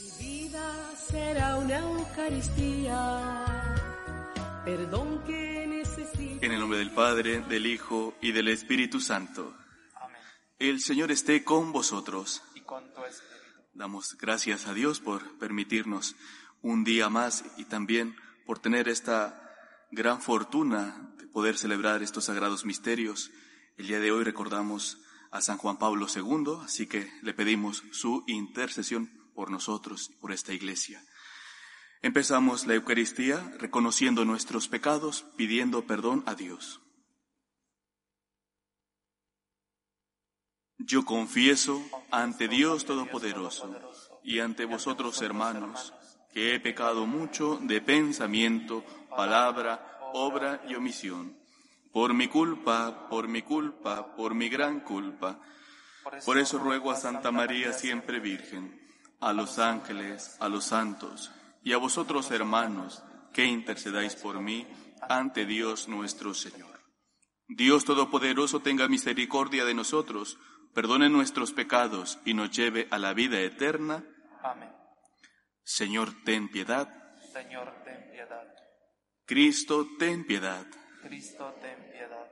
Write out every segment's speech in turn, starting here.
Mi vida será una Eucaristía, perdón que necesito. En el nombre del Padre, del Hijo y del Espíritu Santo. El Señor esté con vosotros. Y con tu espíritu. Damos gracias a Dios por permitirnos un día más y también por tener esta gran fortuna de poder celebrar estos sagrados misterios. El día de hoy recordamos a San Juan Pablo II, así que le pedimos su intercesión por nosotros y por esta iglesia. Empezamos la Eucaristía reconociendo nuestros pecados, pidiendo perdón a Dios. Yo confieso ante Dios Todopoderoso y ante vosotros, hermanos, que he pecado mucho de pensamiento, palabra, obra y omisión. Por mi culpa, por mi culpa, por mi gran culpa. Por eso ruego a Santa María siempre Virgen, a los ángeles, a los santos y a vosotros, hermanos, que intercedáis por mí ante Dios nuestro Señor. Dios Todopoderoso tenga misericordia de nosotros, perdone nuestros pecados y nos lleve a la vida eterna. Amén. Señor, ten piedad. Señor, ten piedad. Cristo, ten piedad. Cristo, ten piedad.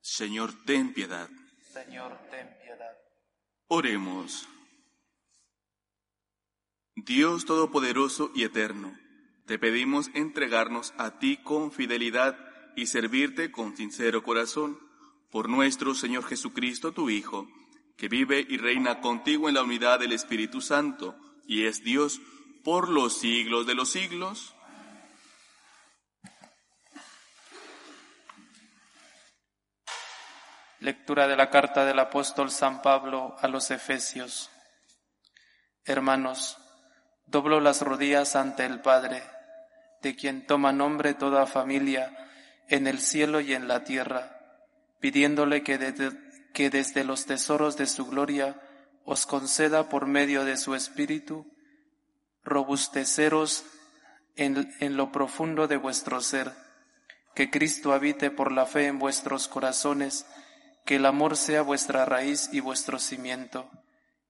Señor, ten piedad. Señor, ten piedad. Oremos. Dios Todopoderoso y Eterno, te pedimos entregarnos a ti con fidelidad y servirte con sincero corazón, por nuestro Señor Jesucristo, tu Hijo, que vive y reina contigo en la unidad del Espíritu Santo, y es Dios por los siglos de los siglos. Lectura de la carta del apóstol San Pablo a los Efesios. Hermanos, doblo las rodillas ante el Padre, de quien toma nombre toda familia en el cielo y en la tierra, pidiéndole que, desde, que desde los tesoros de su gloria os conceda por medio de su Espíritu robusteceros en, en lo profundo de vuestro ser, que Cristo habite por la fe en vuestros corazones, que el amor sea vuestra raíz y vuestro cimiento,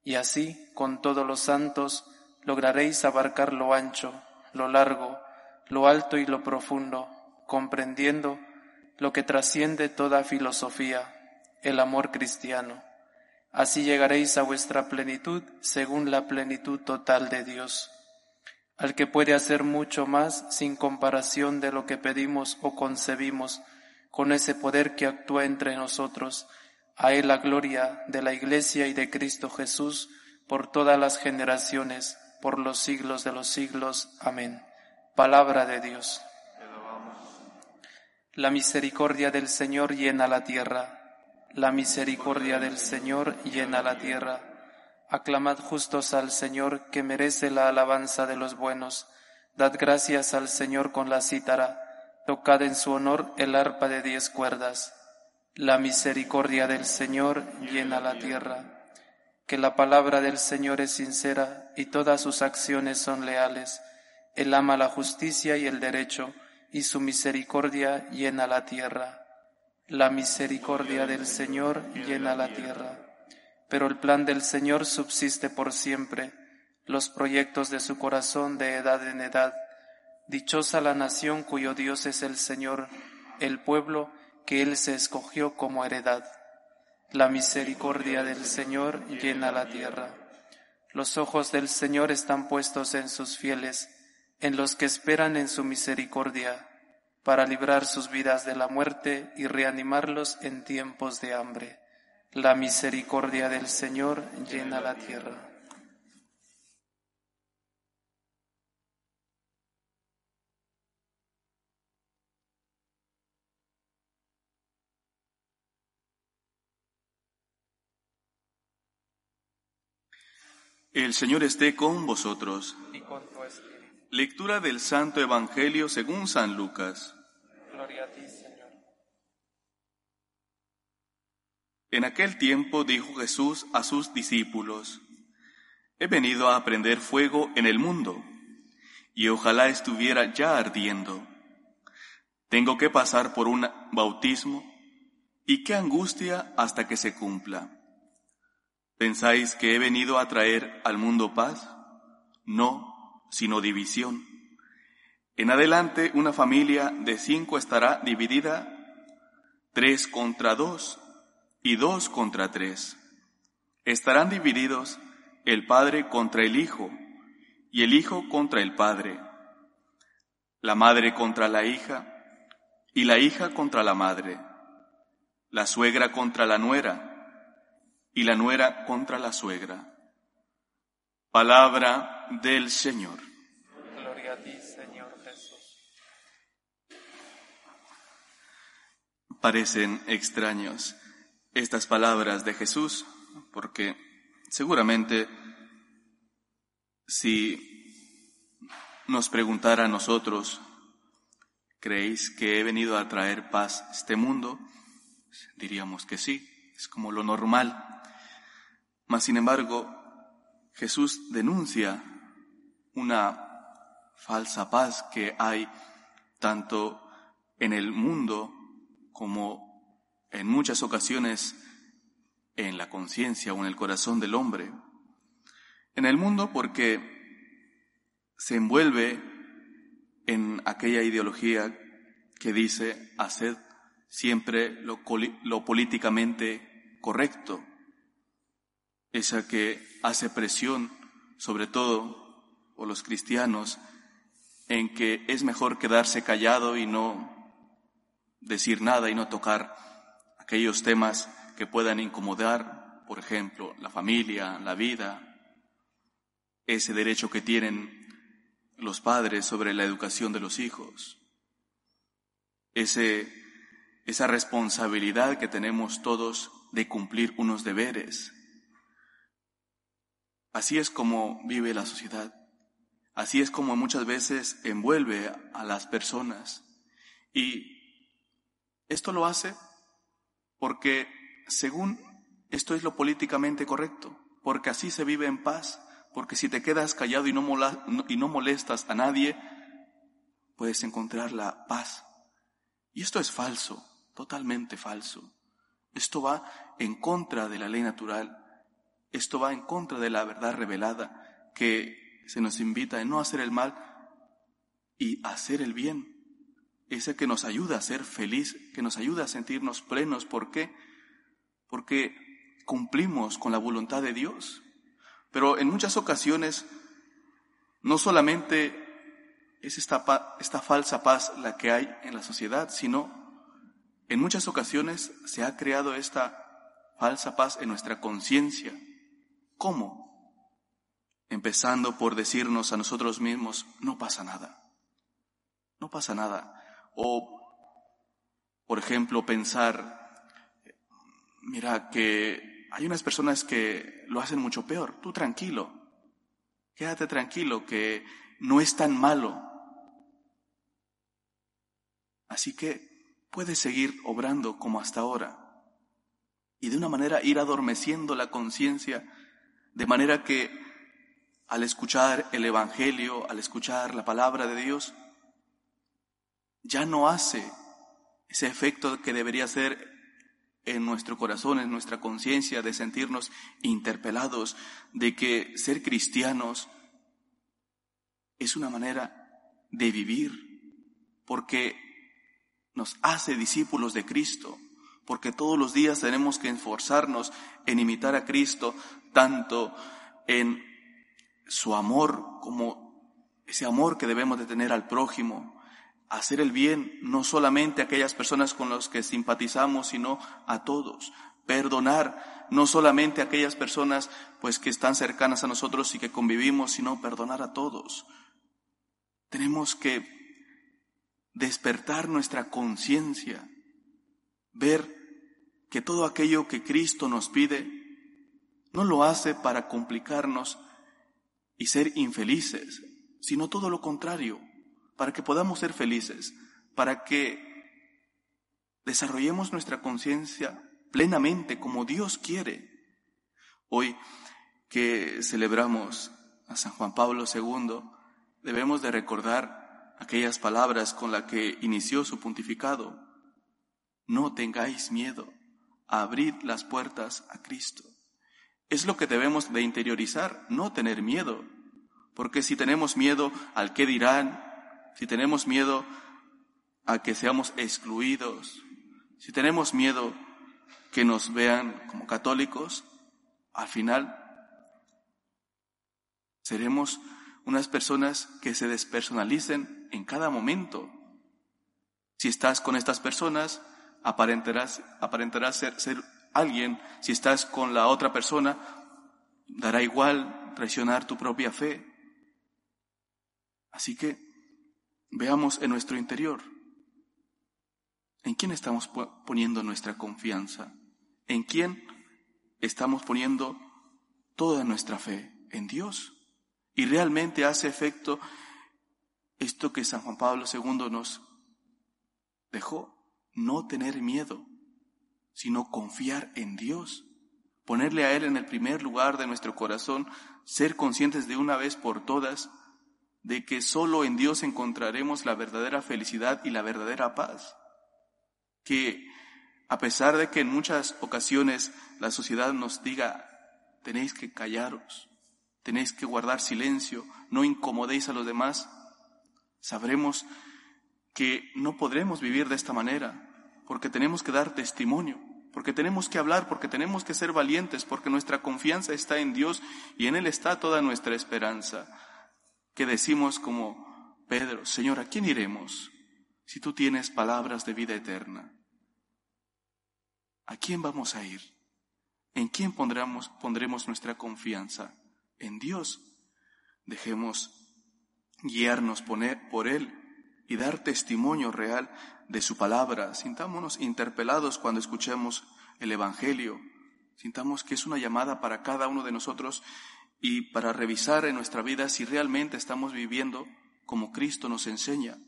y así, con todos los santos, lograréis abarcar lo ancho, lo largo, lo alto y lo profundo, comprendiendo lo que trasciende toda filosofía, el amor cristiano. Así llegaréis a vuestra plenitud según la plenitud total de Dios, al que puede hacer mucho más sin comparación de lo que pedimos o concebimos, con ese poder que actúa entre nosotros. A Él la gloria de la Iglesia y de Cristo Jesús por todas las generaciones, por los siglos de los siglos. Amén. Palabra de Dios. La misericordia del Señor llena la tierra. La misericordia del Señor llena la tierra. Aclamad justos al Señor que merece la alabanza de los buenos. Dad gracias al Señor con la cítara tocad en su honor el arpa de diez cuerdas. La misericordia del Señor llena la tierra. Que la palabra del Señor es sincera y todas sus acciones son leales. Él ama la justicia y el derecho, y su misericordia llena la tierra. La misericordia del Señor llena la tierra. Pero el plan del Señor subsiste por siempre, los proyectos de su corazón de edad en edad Dichosa la nación cuyo Dios es el Señor, el pueblo que Él se escogió como heredad. La misericordia del Señor llena la tierra. Los ojos del Señor están puestos en sus fieles, en los que esperan en su misericordia, para librar sus vidas de la muerte y reanimarlos en tiempos de hambre. La misericordia del Señor llena la tierra. El Señor esté con vosotros. y con tu espíritu. Lectura del Santo Evangelio según San Lucas. Gloria a ti, Señor. En aquel tiempo dijo Jesús a sus discípulos, He venido a prender fuego en el mundo, y ojalá estuviera ya ardiendo. Tengo que pasar por un bautismo, y qué angustia hasta que se cumpla. ¿Pensáis que he venido a traer al mundo paz? no, sino división. En adelante una familia de cinco estará dividida tres contra dos y dos contra tres. Estarán divididos el padre contra el hijo y el hijo contra el padre, la madre contra la hija y la hija contra la madre, la suegra contra la nuera y la nuera contra la suegra. Palabra del Señor. Gloria a ti, Señor Jesús. Parecen extraños estas palabras de Jesús porque seguramente si nos preguntara a nosotros, ¿creéis que he venido a traer paz a este mundo? Diríamos que sí, es como lo normal. Mas, sin embargo, Jesús denuncia una falsa paz que hay tanto en el mundo como en muchas ocasiones en la conciencia o en el corazón del hombre. En el mundo porque se envuelve en aquella ideología que dice hacer siempre lo, lo políticamente correcto, esa que hace presión sobre todo por los cristianos en que es mejor quedarse callado y no decir nada y no tocar aquellos temas que puedan incomodar, por ejemplo, la familia, la vida, ese derecho que tienen los padres sobre la educación de los hijos, ese, esa responsabilidad que tenemos todos de cumplir unos deberes. Así es como vive la sociedad, así es como muchas veces envuelve a las personas. Y esto lo hace porque según esto es lo políticamente correcto, porque así se vive en paz, porque si te quedas callado y no, no molestas a nadie, puedes encontrar la paz. Y esto es falso, totalmente falso. Esto va en contra de la ley natural. Esto va en contra de la verdad revelada que se nos invita a no hacer el mal y hacer el bien. Ese que nos ayuda a ser feliz, que nos ayuda a sentirnos plenos. ¿Por qué? Porque cumplimos con la voluntad de Dios. Pero en muchas ocasiones no solamente es esta, esta falsa paz la que hay en la sociedad, sino en muchas ocasiones se ha creado esta falsa paz en nuestra conciencia. ¿Cómo? Empezando por decirnos a nosotros mismos, no pasa nada, no pasa nada. O, por ejemplo, pensar, mira, que hay unas personas que lo hacen mucho peor. Tú tranquilo, quédate tranquilo, que no es tan malo. Así que puedes seguir obrando como hasta ahora y de una manera ir adormeciendo la conciencia, de manera que al escuchar el Evangelio, al escuchar la palabra de Dios, ya no hace ese efecto que debería ser en nuestro corazón, en nuestra conciencia, de sentirnos interpelados, de que ser cristianos es una manera de vivir, porque nos hace discípulos de Cristo, porque todos los días tenemos que esforzarnos en imitar a Cristo, tanto en su amor como ese amor que debemos de tener al prójimo, hacer el bien no solamente a aquellas personas con las que simpatizamos, sino a todos. Perdonar no solamente a aquellas personas pues que están cercanas a nosotros y que convivimos, sino perdonar a todos. Tenemos que despertar nuestra conciencia, ver que todo aquello que Cristo nos pide no lo hace para complicarnos y ser infelices, sino todo lo contrario, para que podamos ser felices, para que desarrollemos nuestra conciencia plenamente como Dios quiere. Hoy que celebramos a San Juan Pablo II, debemos de recordar aquellas palabras con las que inició su pontificado. No tengáis miedo, abrid las puertas a Cristo. Es lo que debemos de interiorizar, no tener miedo, Porque si tenemos miedo al qué dirán, si tenemos miedo a que seamos excluidos, si tenemos miedo que nos vean como católicos, al final seremos unas personas que se despersonalicen en cada momento. Si estás con estas personas, aparentarás, ser, ser alguien. Si estás con la otra persona, dará igual traicionar tu propia fe. Así que veamos en nuestro interior. ¿En quién estamos poniendo nuestra confianza? ¿En quién estamos poniendo toda nuestra fe? ¿En Dios? ¿Y realmente hace efecto esto que San Juan Pablo II nos dejó? No tener miedo, sino confiar en Dios, ponerle a Él en el primer lugar de nuestro corazón, ser conscientes de una vez por todas de que solo en Dios encontraremos la verdadera felicidad y la verdadera paz. Que a pesar de que en muchas ocasiones la sociedad nos diga, tenéis que callaros, tenéis que guardar silencio, no incomodéis a los demás, sabremos que no podremos vivir de esta manera, porque tenemos que dar testimonio, porque tenemos que hablar, porque tenemos que ser valientes, porque nuestra confianza está en Dios y en Él está toda nuestra esperanza. Que decimos como Pedro, Señor, ¿a quién iremos si tú tienes palabras de vida eterna? ¿A quién vamos a ir? ¿En quién pondremos, pondremos nuestra confianza? En Dios. Dejemos guiarnos por Él y dar testimonio real de su palabra. Sintámonos interpelados cuando escuchemos el Evangelio. Sintamos que es una llamada para cada uno de nosotros y para revisar en nuestra vida si realmente estamos viviendo como Cristo nos enseña.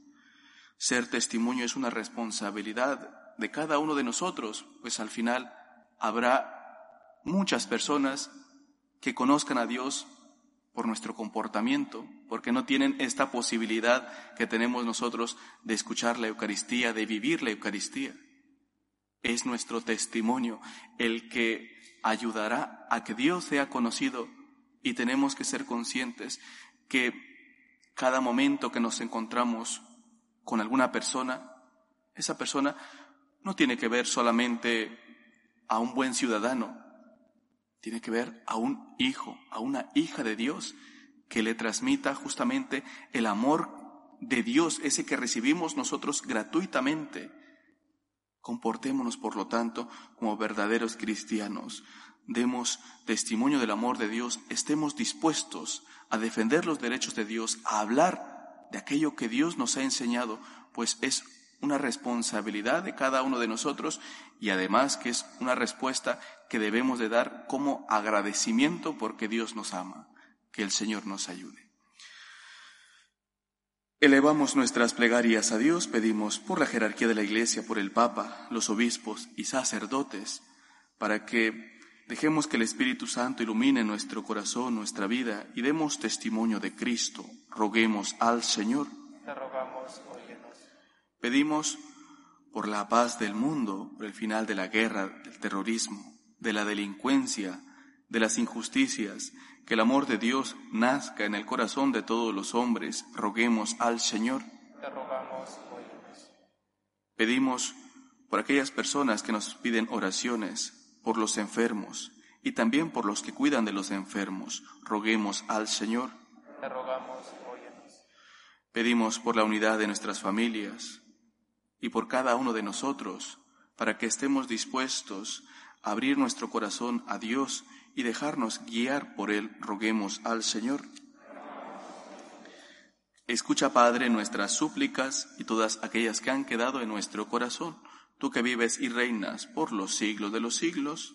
Ser testimonio es una responsabilidad de cada uno de nosotros, pues al final habrá muchas personas que conozcan a Dios por nuestro comportamiento, porque no tienen esta posibilidad que tenemos nosotros de escuchar la Eucaristía, de vivir la Eucaristía. Es nuestro testimonio el que ayudará a que Dios sea conocido y tenemos que ser conscientes que cada momento que nos encontramos con alguna persona, esa persona no tiene que ver solamente a un buen ciudadano, tiene que ver a un hijo, a una hija de Dios que le transmita justamente el amor de Dios, ese que recibimos nosotros gratuitamente. Comportémonos, por lo tanto, como verdaderos cristianos. Demos testimonio del amor de Dios, estemos dispuestos a defender los derechos de Dios, a hablar de aquello que Dios nos ha enseñado, pues es una responsabilidad de cada uno de nosotros y además que es una respuesta que debemos de dar como agradecimiento porque Dios nos ama. Que el Señor nos ayude. Elevamos nuestras plegarias a Dios, pedimos por la jerarquía de la Iglesia, por el Papa, los obispos y sacerdotes, para que dejemos que el Espíritu Santo ilumine nuestro corazón, nuestra vida y demos testimonio de Cristo. Roguemos al Señor. Rogamos, Pedimos por la paz del mundo, por el final de la guerra, del terrorismo, de la delincuencia, de las injusticias, que el amor de Dios nazca en el corazón de todos los hombres. Roguemos al Señor. Te rogamos, Pedimos por aquellas personas que nos piden oraciones, por los enfermos y también por los que cuidan de los enfermos. Roguemos al Señor. Te rogamos, Pedimos por la unidad de nuestras familias, y por cada uno de nosotros, para que estemos dispuestos a abrir nuestro corazón a Dios y dejarnos guiar por Él, roguemos al Señor. Escucha, Padre, nuestras súplicas y todas aquellas que han quedado en nuestro corazón, tú que vives y reinas por los siglos de los siglos.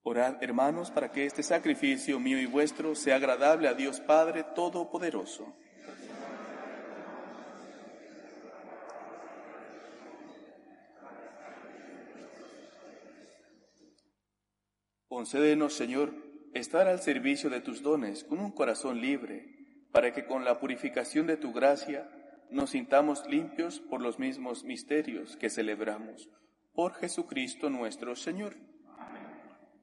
Orad, hermanos, para que este sacrificio mío y vuestro sea agradable a Dios Padre Todopoderoso. Concédenos, Señor, estar al servicio de tus dones con un corazón libre, para que con la purificación de tu gracia nos sintamos limpios por los mismos misterios que celebramos. Por Jesucristo nuestro Señor.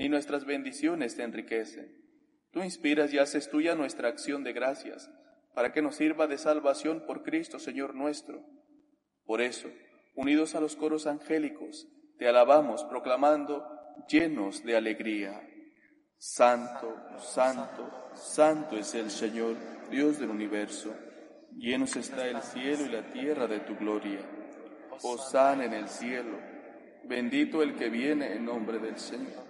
ni nuestras bendiciones te enriquecen, tú inspiras y haces tuya nuestra acción de gracias, para que nos sirva de salvación por Cristo Señor nuestro. Por eso, unidos a los coros angélicos, te alabamos proclamando llenos de alegría. Santo, santo, santo es el Señor, Dios del universo. Llenos está el cielo y la tierra de tu gloria. Hosana en el cielo. Bendito el que viene en nombre del Señor.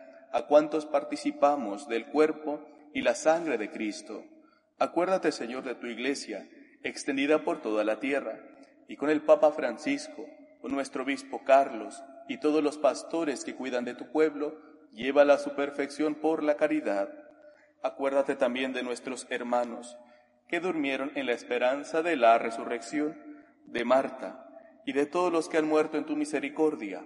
a cuantos participamos del cuerpo y la sangre de Cristo. Acuérdate, Señor, de tu iglesia, extendida por toda la tierra, y con el Papa Francisco, con nuestro obispo Carlos y todos los pastores que cuidan de tu pueblo, llévala a su perfección por la caridad. Acuérdate también de nuestros hermanos que durmieron en la esperanza de la resurrección, de Marta y de todos los que han muerto en tu misericordia.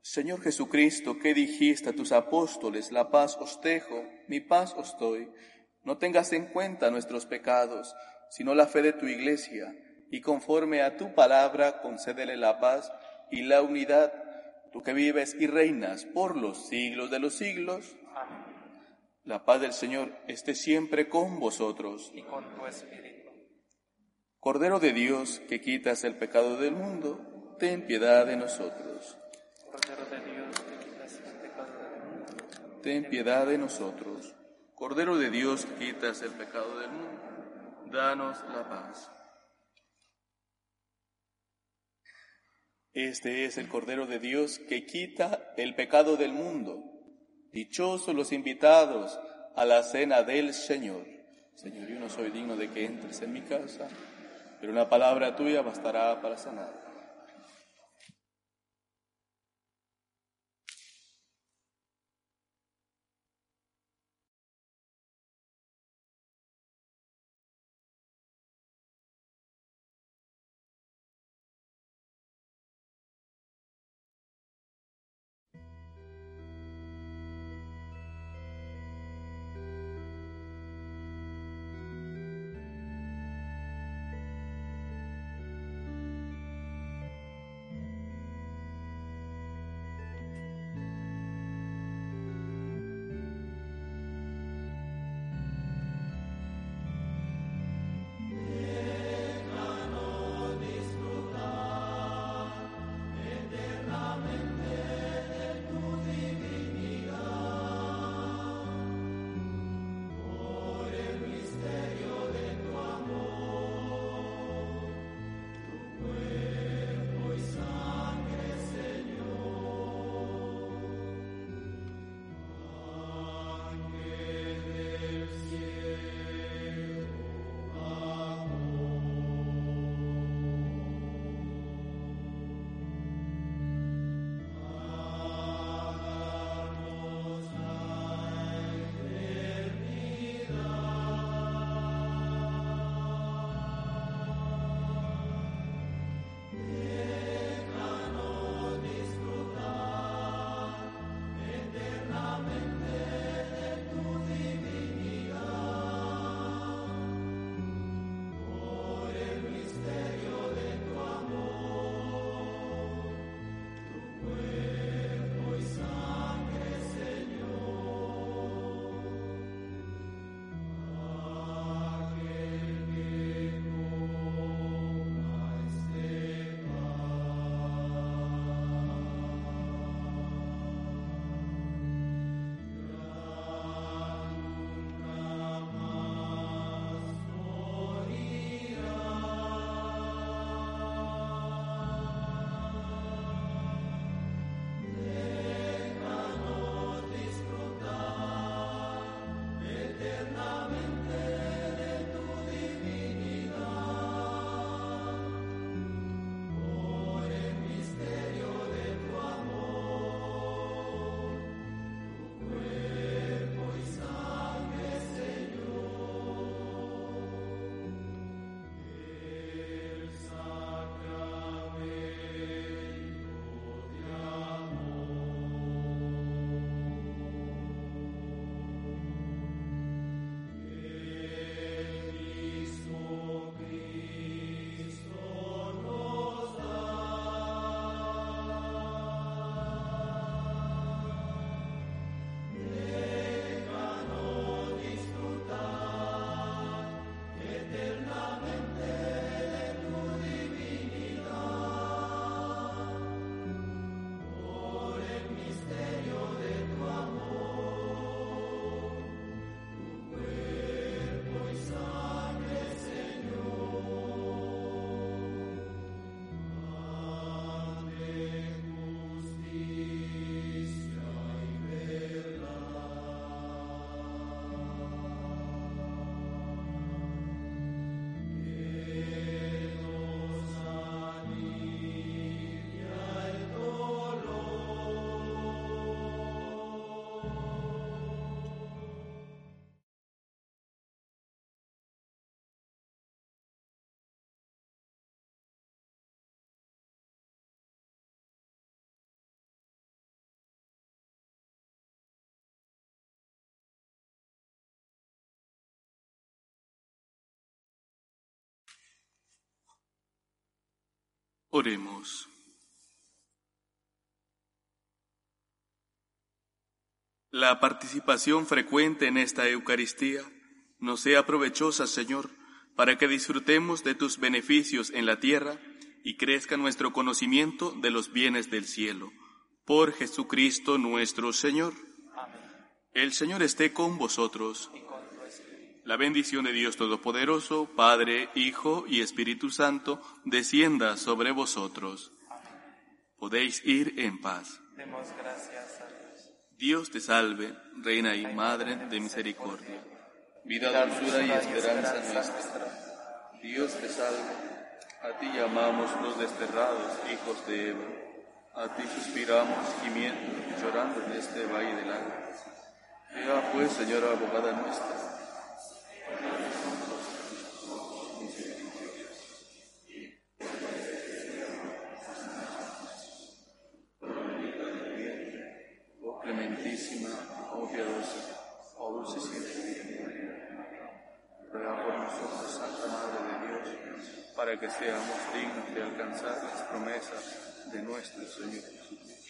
Señor Jesucristo, que dijiste a tus apóstoles, la paz os dejo, mi paz os doy no tengas en cuenta nuestros pecados, sino la fe de tu iglesia, y conforme a tu palabra concédele la paz y la unidad, tú que vives y reinas por los siglos de los siglos. Amén. La paz del Señor esté siempre con vosotros. Y con tu espíritu. Cordero de Dios, que quitas el pecado del mundo, ten piedad de nosotros. Cordero de Dios, que quitas el pecado del mundo, ten piedad de nosotros. Cordero de Dios quitas el pecado del mundo, danos la paz. Este es el Cordero de Dios que quita el pecado del mundo. Dichosos los invitados a la cena del Señor. Señor, yo no soy digno de que entres en mi casa, pero una palabra tuya bastará para sanar. Oremos. La participación frecuente en esta Eucaristía nos sea provechosa, Señor, para que disfrutemos de tus beneficios en la tierra y crezca nuestro conocimiento de los bienes del cielo. Por Jesucristo nuestro Señor. El Señor esté con vosotros. La bendición de Dios Todopoderoso, Padre, Hijo y Espíritu Santo, descienda sobre vosotros. Podéis ir en paz. Demos gracias a Dios. Dios te salve, Reina y Madre de misericordia, vida, dulzura y esperanza nuestra. Dios te salve. A ti llamamos los desterrados hijos de Eva. A ti suspiramos, gimiendo, llorando en este valle de lágrimas. Ea pues, Señora abogada nuestra, para que seamos dignos de alcanzar las promesas de nuestro Señor Jesucristo.